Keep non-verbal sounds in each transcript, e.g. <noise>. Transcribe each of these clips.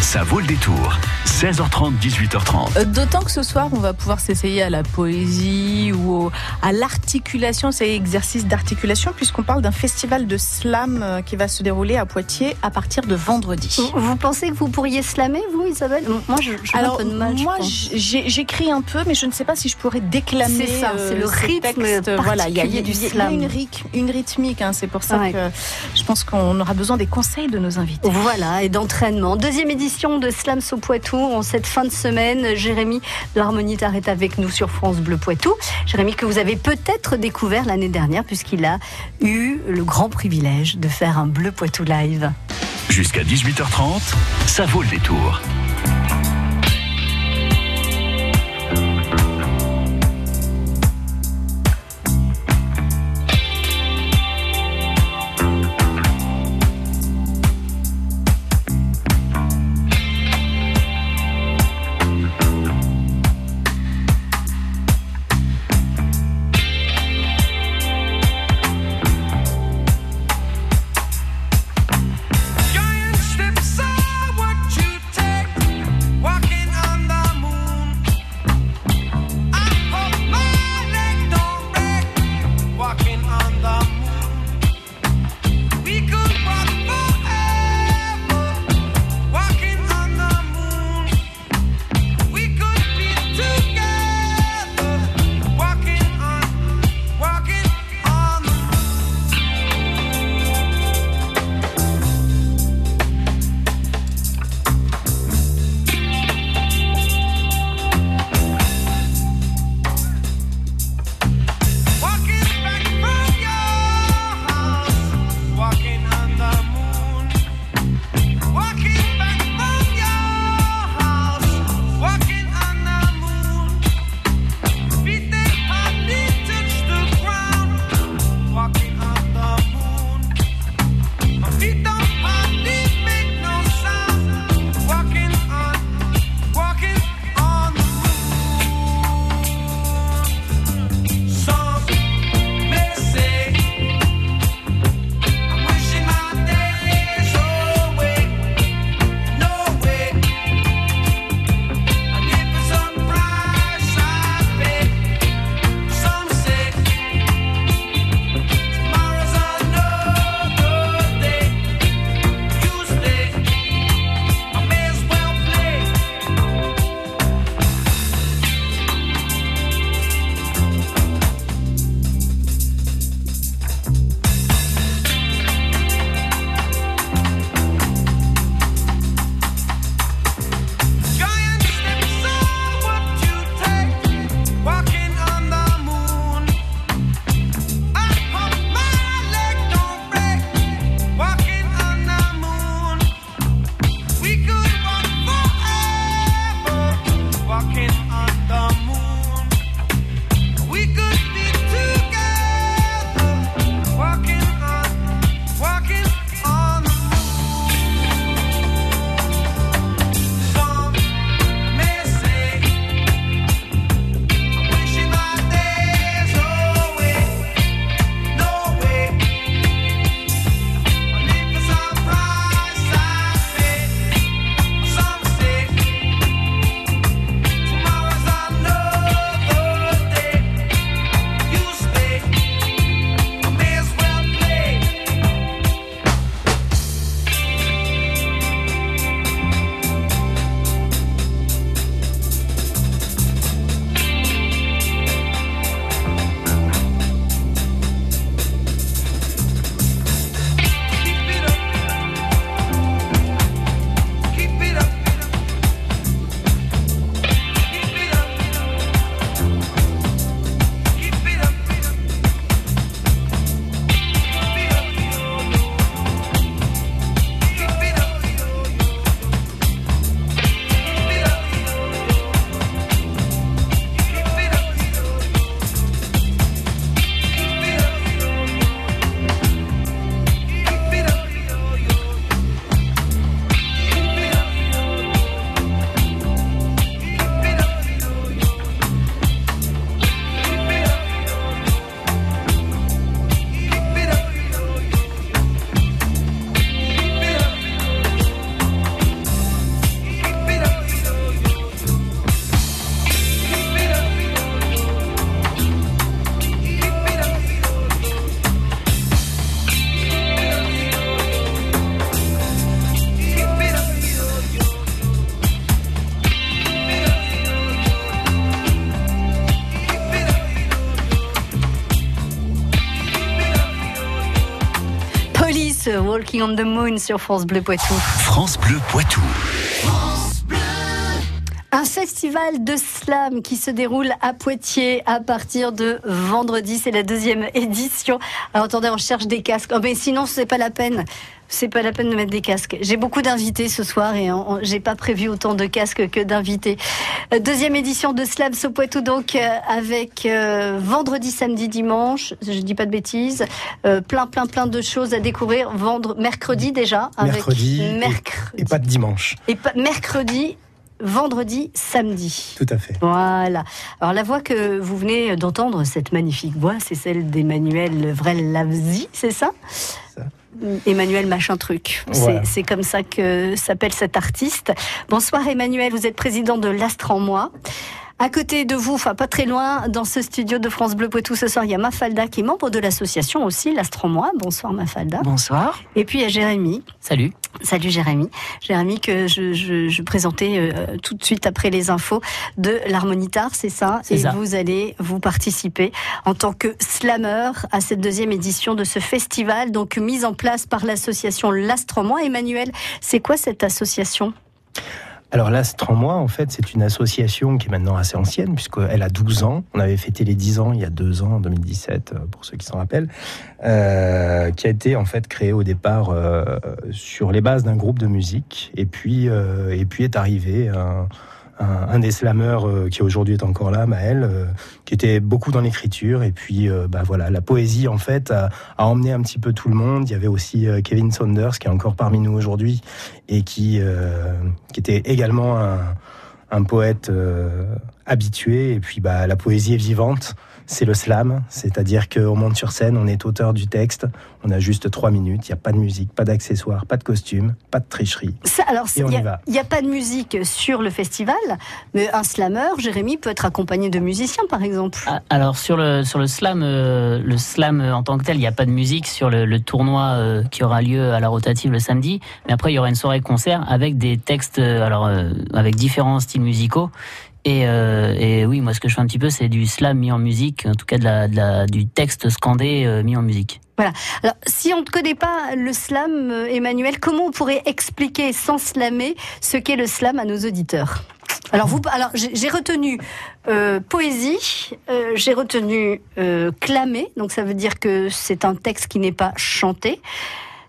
Ça vaut le détour. 16h30, 18h30. Euh, D'autant que ce soir, on va pouvoir s'essayer à la poésie ou au- à l'articulation, c'est exercice d'articulation, puisqu'on parle d'un festival de slam euh, qui va se dérouler à Poitiers à partir de vendredi. Vous, vous pensez que vous pourriez slammer, vous, Isabelle? Moi, je, je Alors, un peu de mal. je moi, j'écris un peu, mais je ne sais pas si je pourrais déclamer. C'est ça, c'est le ces rythme textes. Voilà, il y y y a slam. une, une rythmique. hein, c'est pour ça Ouais. que je pense qu'on aura besoin des conseils de nos invités. Voilà, et d'entraînement. Deuxième édition de Slam au Poitou en cette fin de semaine. Jérémy l'Harmonie est avec nous sur France Bleu Poitou. Jérémy que vous avez peut-être découvert l'année dernière puisqu'il a eu le grand privilège de faire un Bleu Poitou live. Jusqu'à 18h30, ça vaut le détour. Walking on the Moon sur France Bleu Poitou. France Bleu Poitou. Un festival de slam qui se déroule à Poitiers à partir de vendredi. C'est la deuxième édition. Alors attendez, on cherche des casques. Oh, mais sinon, c'est pas la peine. C'est pas la peine de mettre des casques. J'ai beaucoup d'invités ce soir et j'ai pas prévu autant de casques que d'invités. Euh, deuxième édition de Slam au Poitou donc euh, avec euh, vendredi, samedi, dimanche. Je dis pas de bêtises. plein, plein, plein de choses à découvrir. Vendre mercredi déjà. mercredi. Et, pas de dimanche. Et pas mercredi vendredi, samedi. Tout à fait. Voilà. Alors la voix que vous venez d'entendre, cette magnifique voix, c'est celle d'Emmanuel Vrel-Lavzi, c'est ça, ça. Emmanuel machin truc. C'est comme ça que s'appelle cet artiste. Bonsoir Emmanuel, vous êtes président de l'Astre en moi. À côté de vous, enfin pas très loin, dans ce studio de France Bleu Poitou ce soir, il y a Mafalda qui est membre de l'association aussi, l'Astromois. Bonsoir Mafalda. Bonsoir. Et puis il y a Jérémy. Salut. Salut Jérémy. Jérémy que je, présentais euh, tout de suite après les infos de l'Harmonitar, c'est ça? Et vous allez vous participer en tant que slammer à cette deuxième édition de ce festival, donc mise en place par l'association l'Astromois. Emmanuel, c'est quoi cette association? Alors l'Astre en moi, en fait, c'est une association qui est maintenant assez ancienne, puisqu'elle a 12 ans. On avait fêté les 10 ans il y a deux ans, en 2017, euh, pour ceux qui s'en rappellent, euh, qui a été en fait créée au départ euh, sur les bases d'un groupe de musique, et puis, euh, et puis est arrivé un, des slammeurs euh, qui aujourd'hui est encore là, Maël, euh, qui était beaucoup dans l'écriture. Et puis, euh, bah voilà, la poésie en fait a, emmené un petit peu tout le monde. Il y avait aussi Kevin Saunders qui est encore parmi nous aujourd'hui et qui, qui était également un, un poète habitué. Et puis, bah, la poésie est vivante c'est le slam, c'est-à-dire qu'on monte sur scène, on est auteur du texte, on a juste trois minutes, il n'y a pas de musique, pas d'accessoires, pas de costume, pas de tricherie. alors, il n'y a, pas de musique sur le festival, mais un slammer, Jérémy, peut être accompagné de musiciens, par exemple. Ah, alors, sur le, sur le slam, euh, le slam en tant que tel, il n'y a pas de musique sur le, tournoi euh, qui aura lieu à la rotative le samedi, mais après, il y aura une soirée concert avec des textes, euh, alors, avec différents styles musicaux. Euh, et, oui, moi, ce que je fais un petit peu, c'est du slam mis en musique, en tout cas du texte scandé euh, mis en musique. Voilà. Alors, si on ne connaît pas le slam, euh, Emmanuel, comment on pourrait expliquer sans slammer ce qu'est le slam à nos auditeurs? Alors, vous, alors j'ai retenu poésie, j'ai retenu clamé, donc ça veut dire que c'est un texte qui n'est pas chanté.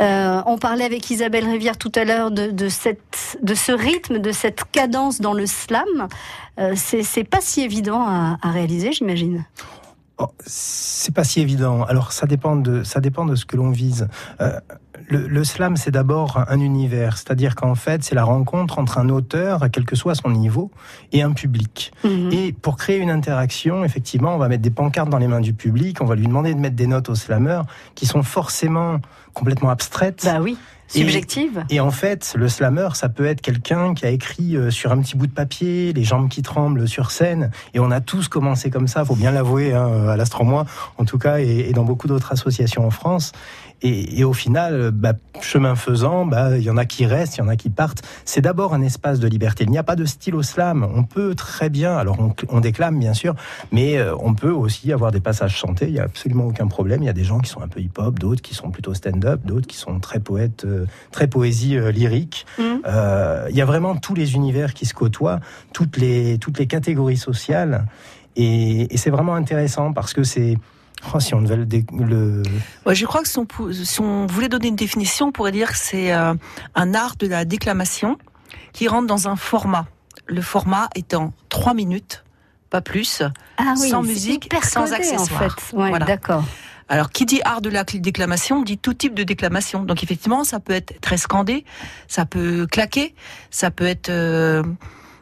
Euh, on parlait avec Isabelle Rivière tout à l'heure de, ce rythme, de cette cadence dans le slam. Euh, c'est pas si évident à, réaliser, j'imagine. Oh, c'est pas si évident. Alors ça dépend de ça dépend de ce que l'on vise. Euh, le, slam, c'est d'abord un univers, c'est-à-dire qu'en fait, c'est la rencontre entre un auteur, quel que soit son niveau, et un public. Mhm. Et pour créer une interaction, effectivement, on va mettre des pancartes dans les mains du public, on va lui demander de mettre des notes au slammer qui sont forcément complètement abstraites. Bah oui. Subjective. Et, en fait, le slammer, ça peut être quelqu'un qui a écrit euh, sur un petit bout de papier, les jambes qui tremblent sur scène. Et on a tous commencé comme ça, faut bien l'avouer, hein, à l'Astromois, en tout cas, et, et dans beaucoup d'autres associations en France. Et, au final, bah, chemin faisant, bah, il y en a qui restent, il y en a qui partent. C'est d'abord un espace de liberté. Il n'y a pas de style au slam. On peut très bien, alors on, déclame bien sûr, mais euh, on peut aussi avoir des passages chantés. Il n'y a absolument aucun problème. Il y a des gens qui sont un peu hip-hop, d'autres qui sont plutôt stand-up, d'autres qui sont très poètes, euh, très poésie euh, lyrique. Mmh. il y a vraiment tous les univers qui se côtoient, toutes les toutes les catégories sociales. Et, et c'est vraiment intéressant parce que c'est Oh, si on devait le. je crois que si on, voulait donner une définition, on pourrait dire que c'est euh, un art de la déclamation qui rentre dans un format. Le format étant trois minutes, pas plus, ah sans musique, sans accessoires. En fait. D'accord. Alors, qui dit art de la déclamation dit tout type de déclamation. Donc, effectivement, ça peut être très scandé, ça peut claquer, ça peut être euh,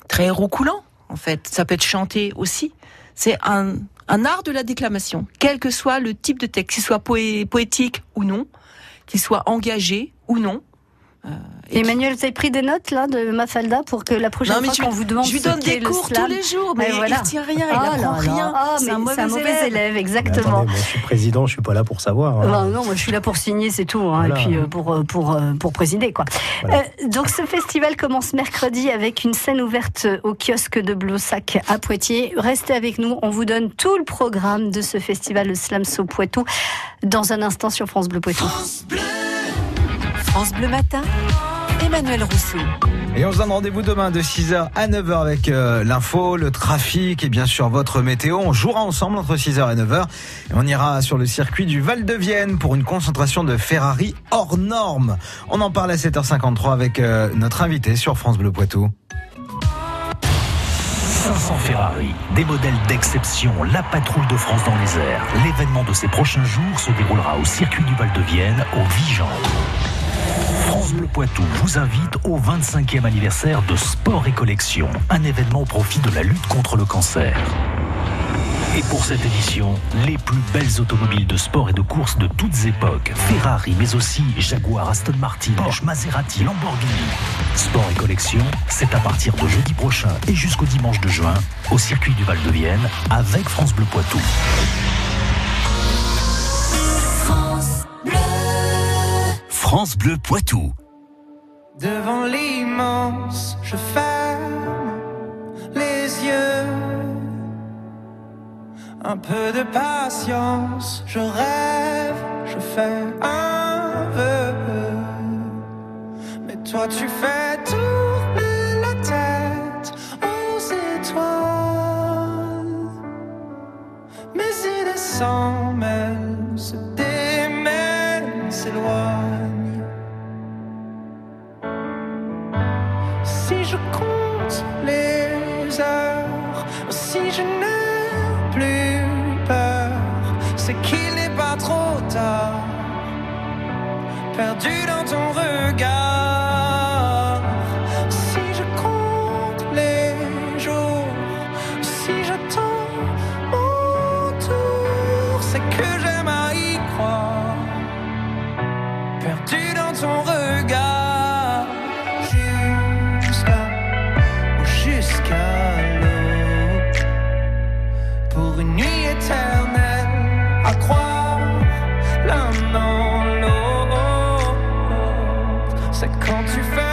très roucoulant, en fait. Ça peut être chanté aussi. C'est un, un art de la déclamation, quel que soit le type de texte, qu'il soit poétique ou non, qu'il soit engagé ou non. Euh, Emmanuel, vous avez pris des notes là de Mafalda pour que la prochaine fois qu'on vous demande je lui donne des cours tous les jours, mais, il ne tient rien, il n'apprend oh rien. Ah, c'est un, mauvais, élève. exactement. je suis président, je suis pas là pour savoir. Hein. non, moi je suis là pour signer, c'est tout, hein, et puis euh, pour euh, pour pour présider quoi. donc ce festival commence mercredi avec une scène ouverte au kiosque de Blossac à Poitiers. Restez avec nous, on vous donne tout le programme de ce festival, le Slam So Poitou, dans un instant sur France Bleu Poitou. France Bleu France Bleu Matin, Emmanuel Rousseau. Et on se donne rendez-vous demain de 6h à 9h avec euh, l'info, le trafic et bien sûr votre météo. On jouera ensemble entre 6h et 9h. Et on ira sur le circuit du Val de Vienne pour une concentration de Ferrari hors norme. On en parle à 7h53 avec euh, notre invité sur France Bleu Poitou. 500 Ferrari, des modèles d'exception, la patrouille de France dans les airs. L'événement de ces prochains jours se déroulera au circuit du Val de Vienne, au Vigan. France Bleu Poitou vous invite au 25e anniversaire de Sport et Collection, un événement au profit de la lutte contre le cancer. Et pour cette édition, les plus belles automobiles de sport et de course de toutes époques. Ferrari, mais aussi Jaguar, Aston Martin, Porsche, Maserati, Lamborghini. Sport et collection, c'est à partir de jeudi prochain et jusqu'au dimanche de juin, au circuit du Val de Vienne, avec France Bleu Poitou. France Bleu Poitou. Devant l'immense, je ferme les yeux. Un peu de patience, je rêve, je fais un vœu. Mais toi, tu fais tourner la tête aux étoiles. Mes idées s'en mêlent, se démêlent, s'éloignent. Si je n'ai plus peur, c'est qu'il n'est pas trop tard. Perdu dans C'est quand tu fais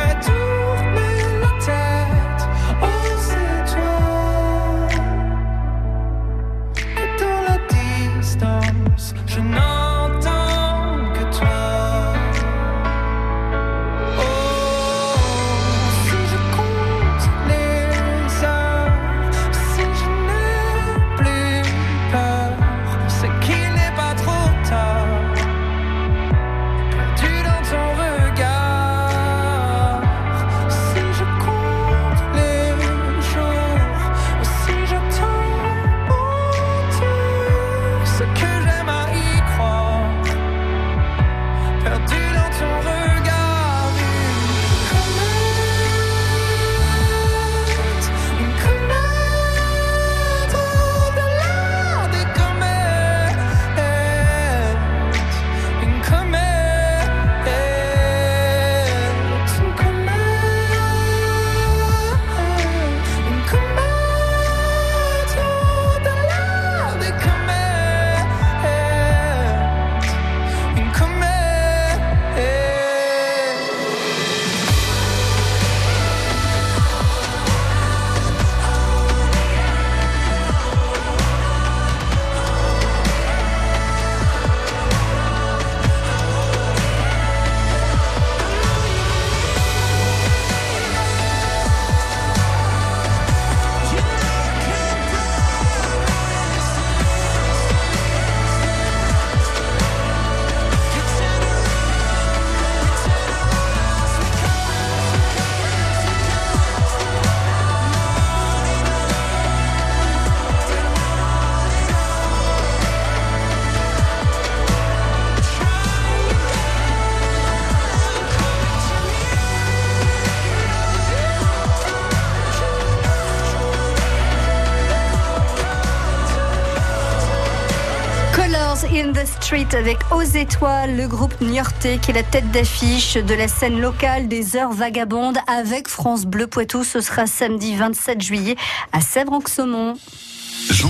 Street avec Aux Étoiles, le groupe niortais qui est la tête d'affiche de la scène locale des Heures Vagabondes avec France Bleu Poitou. Ce sera samedi 27 juillet à Sèvres-en-Saumon.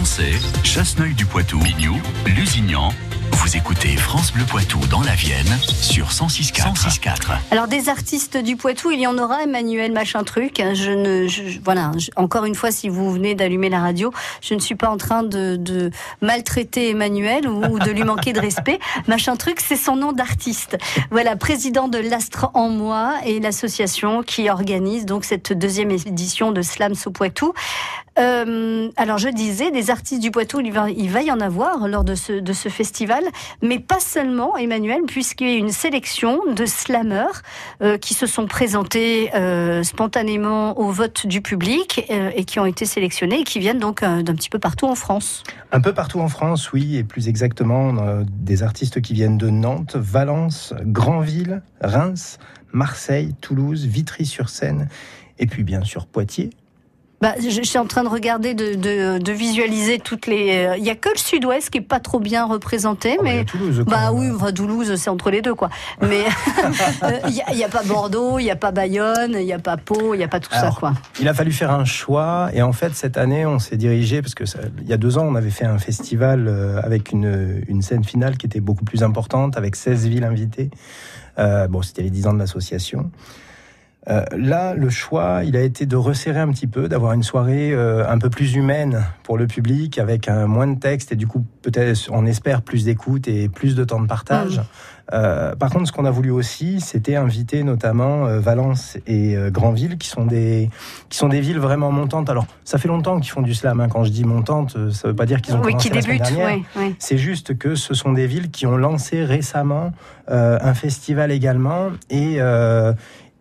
Sais, Chasseneuil du Poitou, Bignou, Lusignan. Vous écoutez France Bleu Poitou dans la Vienne sur 106.4. 106.4. Alors des artistes du Poitou, il y en aura Emmanuel machin truc. Je ne, je- voilà. je- encore une fois, si vous venez d'allumer la radio, je ne suis pas en train de, de maltraiter Emmanuel ou, ou de lui manquer de respect. <laughs> Machin truc, c'est son nom d'artiste. Voilà, président de l'Astre en moi et l'association qui organise donc cette deuxième édition de Slams au Poitou. Euh, alors je disais, des artistes du Poitou, il va, il va y en avoir lors de ce, de ce festival, mais pas seulement, Emmanuel, puisqu'il y a une sélection de slammers euh, qui se sont présentés euh, spontanément au vote du public euh, et qui ont été sélectionnés et qui viennent donc euh, d'un petit peu partout en France. Un peu partout en France, oui, et plus exactement, des artistes qui viennent de Nantes, Valence, Granville, Reims, Marseille, Toulouse, Vitry-sur-Seine, et puis bien sûr Poitiers. Bah, je, suis en train de regarder, de, de, de visualiser toutes les. euh, Il y a que le Sud-Ouest qui est pas trop bien représenté, Oh, bah, il y mais a Toulouse. Bah même. oui, enfin, Toulouse, c'est entre les deux, quoi. Mais <laughs> il n'y a, pas Bordeaux, il n'y a pas Bayonne, il n'y a pas Pau, il n'y a pas tout Alors, ça, quoi. Il a fallu faire un choix et en fait cette année on s'est dirigé parce que ça- il y a deux ans on avait fait un festival euh, avec une, une scène finale qui était beaucoup plus importante avec 16 villes invitées. Euh, bon c'était les 10 ans de l'association. Euh, là le choix il a été de resserrer un petit peu, d'avoir une soirée euh, un peu plus humaine pour le public avec moins de texte et du coup peut-être on espère plus d'écoute et plus de temps de partage. Euh, par contre, ce qu'on a voulu aussi, c'était inviter notamment Valence et Granville, qui sont des qui sont des villes vraiment montantes. Alors, ça fait longtemps qu'ils font du slam. hein. Quand je dis montante, ça veut pas dire qu'ils ont Oui, commencé qui la semaine débute, dernière. oui. oui. C'est juste que ce sont des villes qui ont lancé récemment un festival également et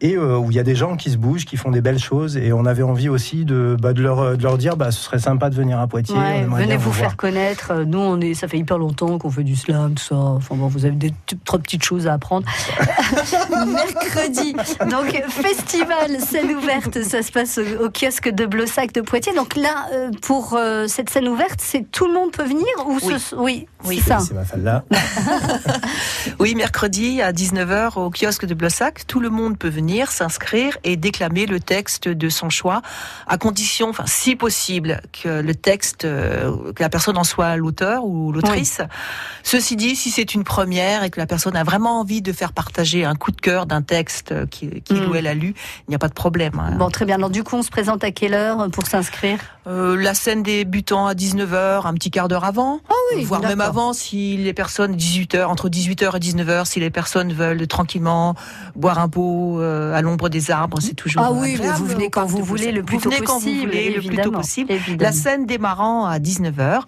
et euh, où il y a des gens qui se bougent, qui font des belles choses. Et on avait envie aussi de, bah, de, leur, de leur dire, bah, ce serait sympa de venir à Poitiers. Ouais, venez vous faire connaître. Nous, on est, ça fait hyper longtemps qu'on fait du slam, tout ça. Enfin bon, vous avez des trop petites choses à apprendre. <laughs> Mercredi, donc festival scène ouverte, ça se passe au, au kiosque de Blossac de Poitiers. Donc là, euh, pour euh, cette scène ouverte, c'est tout le monde peut venir ou Oui. ce- oui, Oui. c'est ça. C'est ma là. <laughs> Oui, mercredi à 19h au kiosque de Blossac, tout le monde peut venir s'inscrire et déclamer le texte de son choix, à condition, enfin si possible, que le texte, euh, que la personne en soit l'auteur ou l'autrice. Ceci dit, si c'est une première et que la personne a vraiment envie de faire partager un coup de cœur d'un texte qu'il qu'il Mm. ou elle a lu, il n'y a pas de problème. hein. Bon, très bien. Alors du coup, on se présente à quelle heure pour s'inscrire? Euh, la scène débutant à 19h, un petit quart d'heure avant. Ah oui, voire même avant si les personnes 18h entre 18h et 19h si les personnes veulent tranquillement boire un pot euh, à l'ombre des arbres c'est toujours Ah oui, agréable vous venez quand vous voulez, le plus tôt venez quand possible, vous voulez le plus tôt possible. Évidemment. la scène démarrant à 19h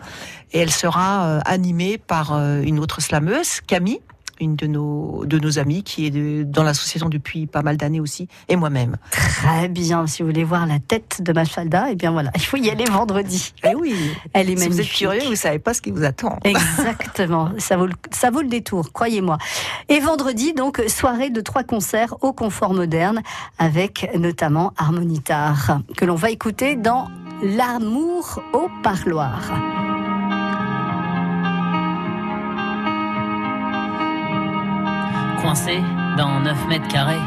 et elle sera euh, animée par euh, une autre slameuse Camille une de nos de nos amies qui est de- dans l'association depuis pas mal d'années aussi et moi-même Très bien. Si vous voulez voir la tête de Mafalda, eh bien voilà, <laughs> il faut y aller vendredi. eh oui Elle est si vous êtes magnifique. curieux vous savez pas ce qui vous attend Exactement, ça vaut, le, ça vaut le détour, croyez-moi. Et vendredi, donc, soirée de trois concerts au confort moderne, avec notamment Harmonitar, que l'on va écouter dans L'amour au parloir. Coincé dans 9 mètres carrés,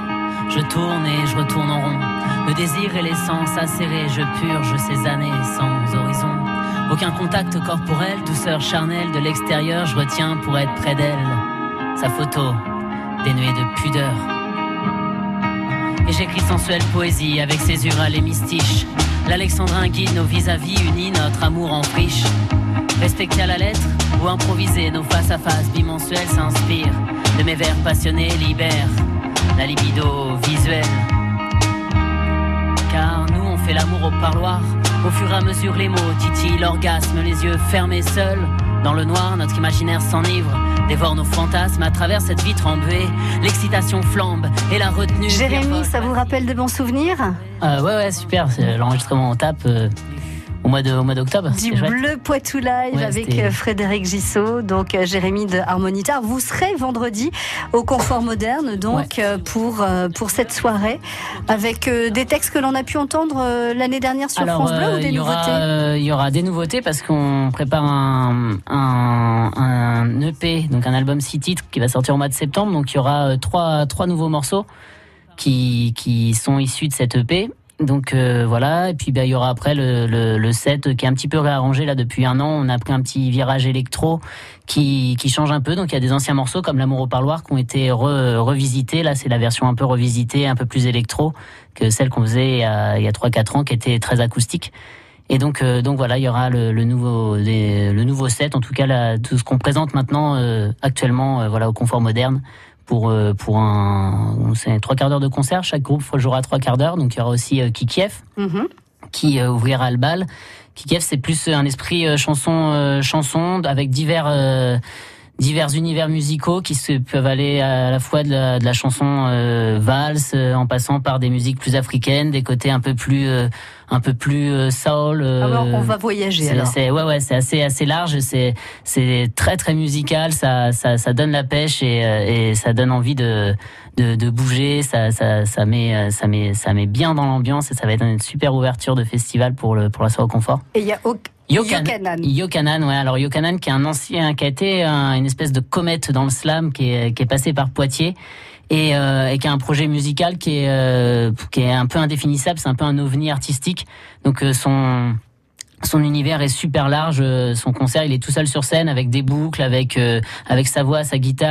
je tourne et je retourne en rond. Le désir et l'essence acérés, je purge ces années sans horizon. Aucun contact corporel, douceur charnelle de l'extérieur, je retiens pour être près d'elle. Sa photo, dénuée de pudeur. Et j'écris sensuelle poésie avec ses urales et mystiches. L'alexandrin guide nos vis-à-vis, unis notre amour en friche. Respecter à la lettre ou improviser nos face-à-face bimensuels s'inspirent de mes vers passionnés, libèrent la libido visuelle. Car nous on fait l'amour au parloir, au fur et à mesure les mots titillent l'orgasme, les yeux fermés seuls. Dans le noir, notre imaginaire s'enivre, dévore nos fantasmes à travers cette vitre embuée. L'excitation flambe et la retenue. Jérémy, ça vous rappelle de bons souvenirs? Euh, Ouais, ouais, super. L'enregistrement on tape euh, au mois d'octobre. Du. Bleu Poitou Live Ouais, avec euh, Frédéric Gissot, donc euh, Jérémy de Harmonitar. Vous serez vendredi au Confort Moderne, donc euh, pour pour cette soirée, avec des textes que l'on a pu entendre l'année dernière sur Alors, France Bleu ou des il y aura, nouveautés Il y aura des nouveautés parce qu'on prépare un, un, un EP, donc un album six titres qui va sortir au mois de septembre. Donc il y aura trois, trois nouveaux morceaux qui, qui sont issus de cet EP. Donc euh, voilà, et puis ben, il y aura après le, le, le, set qui est un petit peu réarrangé là depuis un an. On a pris un petit virage électro qui, qui change un peu. Donc il y a des anciens morceaux comme L'amour au parloir qui ont été revisités. Là c'est la version un peu revisitée, un peu plus électro que celle qu'on faisait il y a, il y a 3-4 ans qui était très acoustique. Et donc, euh, donc voilà, il y aura le, le nouveau, le nouveau set, en tout cas tout ce qu'on présente maintenant euh, actuellement, voilà, au confort moderne pour euh, pour un c'est trois quarts d'heure de concert. Chaque groupe jouera trois quarts d'heure. Donc il y aura aussi euh, Kikiev mm-hmm. qui euh, ouvrira le bal. Kikiev c'est plus un esprit chanson chanson avec divers divers univers musicaux qui se peuvent aller à la fois de la, de la chanson euh, valse euh, en passant par des musiques plus africaines, des côtés un peu plus euh, un peu plus euh, soul. alors on va voyager alors. C'est ouais ouais, c'est assez assez large, c'est c'est très très musical, ça ça ça donne la pêche et et ça donne envie de de, de bouger, ça ça ça met ça met ça met bien dans l'ambiance et ça va être une super ouverture de festival pour le pour la soirée au confort. Et il y a Yokanan. Yokanan, ouais. Alors Yokanan, qui est un ancien, qui a été une espèce de comète dans le slam, qui est, qui est passé par Poitiers. Et, euh, et qui a un projet musical qui est euh, qui est un peu indéfinissable, c'est un peu un ovni artistique. Donc euh, son son univers est super large, son concert, il est tout seul sur scène avec des boucles, avec avec sa voix, sa guitare.